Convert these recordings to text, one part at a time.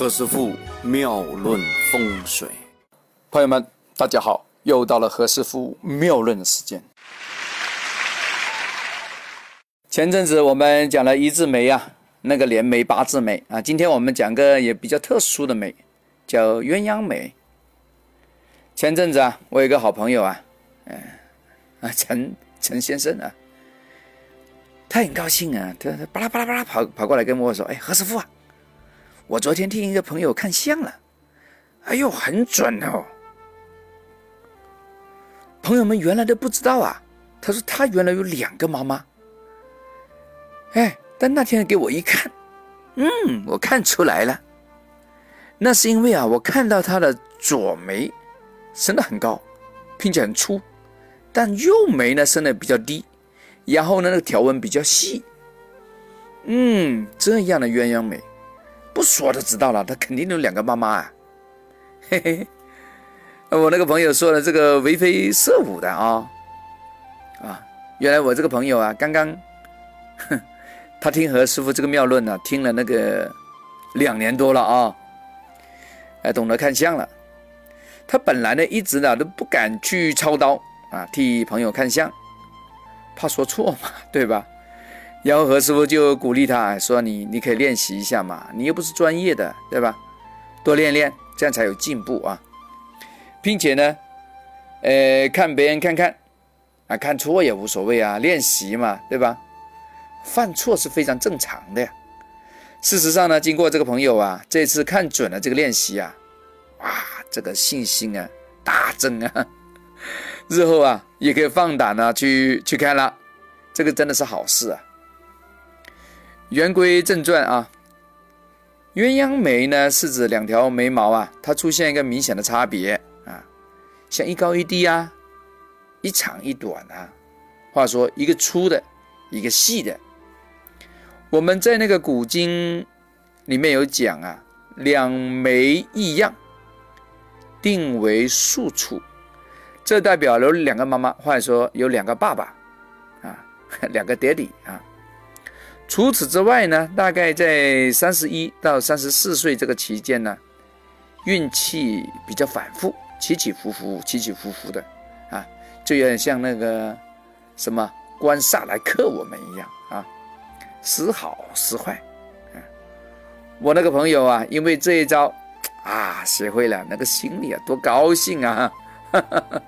何师傅妙论风水，朋友们，大家好，又到了何师傅妙论的时间。前阵子我们讲了一字眉啊，那个连眉八字眉啊，今天我们讲个也比较特殊的眉，叫鸳鸯眉。前阵子啊，我有个好朋友啊，嗯啊陈陈先生啊，他很高兴啊，他他巴拉巴拉巴拉跑跑过来跟我说，哎，何师傅啊。我昨天听一个朋友看相了，哎呦，很准哦！朋友们原来都不知道啊。他说他原来有两个妈妈，哎，但那天给我一看，嗯，我看出来了，那是因为啊，我看到他的左眉生的很高，并且很粗，但右眉呢生的比较低，然后呢那个条纹比较细，嗯，这样的鸳鸯眉。不说都知道了，他肯定有两个妈妈啊！嘿嘿，我那个朋友说的这个为非色舞的啊啊，原来我这个朋友啊，刚刚，哼，他听何师傅这个妙论呢，听了那个两年多了啊，哎，懂得看相了。他本来呢一直呢都不敢去操刀啊，替朋友看相，怕说错嘛，对吧？然后何师傅就鼓励他说：“你你可以练习一下嘛，你又不是专业的，对吧？多练练，这样才有进步啊，并且呢，呃，看别人看看，啊，看错也无所谓啊，练习嘛，对吧？犯错是非常正常的呀。事实上呢，经过这个朋友啊，这次看准了这个练习啊，哇，这个信心啊大增啊，日后啊也可以放胆啊去去看了，这个真的是好事啊。”言归正传啊，鸳鸯眉呢是指两条眉毛啊，它出现一个明显的差别啊，像一高一低啊，一长一短啊。话说一个粗的，一个细的。我们在那个古今里面有讲啊，两眉异样，定为庶出，这代表有两个妈妈，或者说有两个爸爸啊，两个爹地啊。除此之外呢，大概在三十一到三十四岁这个期间呢，运气比较反复，起起伏伏，起起伏伏的，啊，就有点像那个什么官煞来克我们一样啊，时好时坏。嗯，我那个朋友啊，因为这一招啊，学会了，那个心里啊多高兴啊，哈哈哈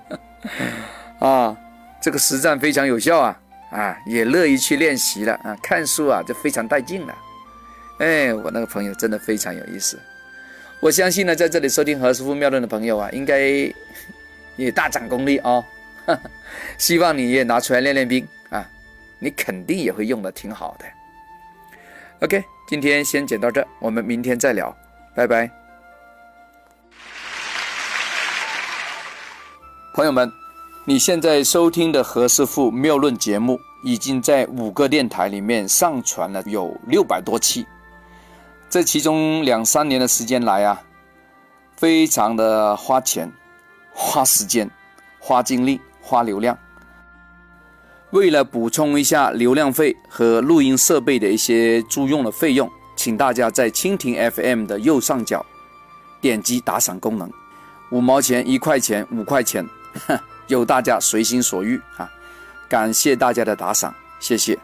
哈啊，这个实战非常有效啊。啊，也乐意去练习了啊！看书啊，就非常带劲了。哎，我那个朋友真的非常有意思。我相信呢，在这里收听何师傅妙论的朋友啊，应该也大涨功力哦。希望你也拿出来练练兵啊，你肯定也会用的挺好的。OK，今天先讲到这，我们明天再聊，拜拜，朋友们。你现在收听的何师傅妙论节目，已经在五个电台里面上传了有六百多期。这其中两三年的时间来啊，非常的花钱、花时间、花精力、花流量。为了补充一下流量费和录音设备的一些租用的费用，请大家在蜻蜓 FM 的右上角点击打赏功能，五毛钱、一块钱、五块钱。由大家随心所欲啊！感谢大家的打赏，谢谢。